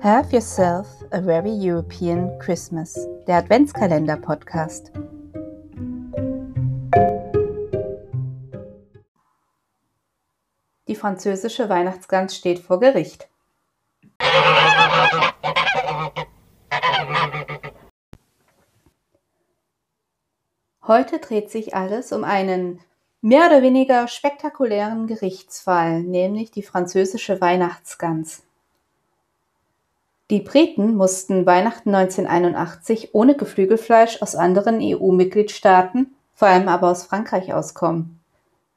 Have Yourself a Very European Christmas, der Adventskalender-Podcast. Die französische Weihnachtsgans steht vor Gericht. Heute dreht sich alles um einen mehr oder weniger spektakulären Gerichtsfall, nämlich die französische Weihnachtsgans. Die Briten mussten Weihnachten 1981 ohne Geflügelfleisch aus anderen EU-Mitgliedstaaten, vor allem aber aus Frankreich auskommen.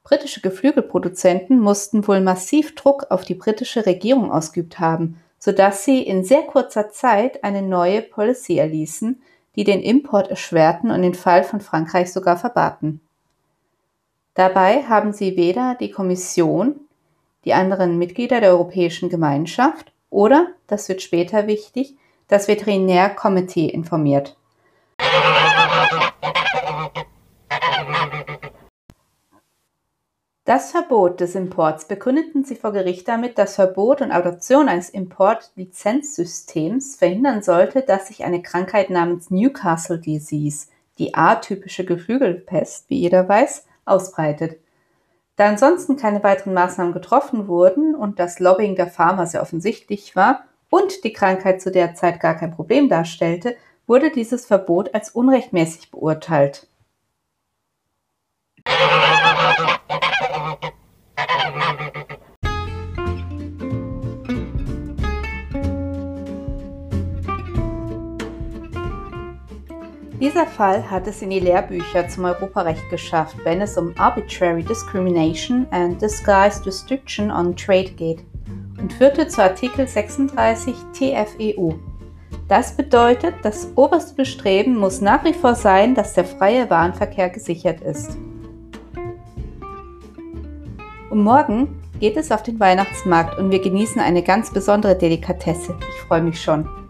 Britische Geflügelproduzenten mussten wohl massiv Druck auf die britische Regierung ausgeübt haben, sodass sie in sehr kurzer Zeit eine neue Policy erließen, die den Import erschwerten und den Fall von Frankreich sogar verbaten. Dabei haben sie weder die Kommission, die anderen Mitglieder der Europäischen Gemeinschaft oder, das wird später wichtig, das Veterinärkomitee informiert. Das Verbot des Imports begründeten sie vor Gericht damit, dass Verbot und Adoption eines Importlizenzsystems verhindern sollte, dass sich eine Krankheit namens Newcastle Disease, die atypische Geflügelpest, wie jeder weiß, ausbreitet. Da ansonsten keine weiteren Maßnahmen getroffen wurden und das Lobbying der Pharma sehr offensichtlich war und die Krankheit zu der Zeit gar kein Problem darstellte, wurde dieses Verbot als unrechtmäßig beurteilt. Dieser Fall hat es in die Lehrbücher zum Europarecht geschafft, wenn es um Arbitrary Discrimination and Disguised Restriction on Trade geht und führte zu Artikel 36 TFEU. Das bedeutet, das oberste Bestreben muss nach wie vor sein, dass der freie Warenverkehr gesichert ist. Und morgen geht es auf den Weihnachtsmarkt und wir genießen eine ganz besondere Delikatesse. Ich freue mich schon.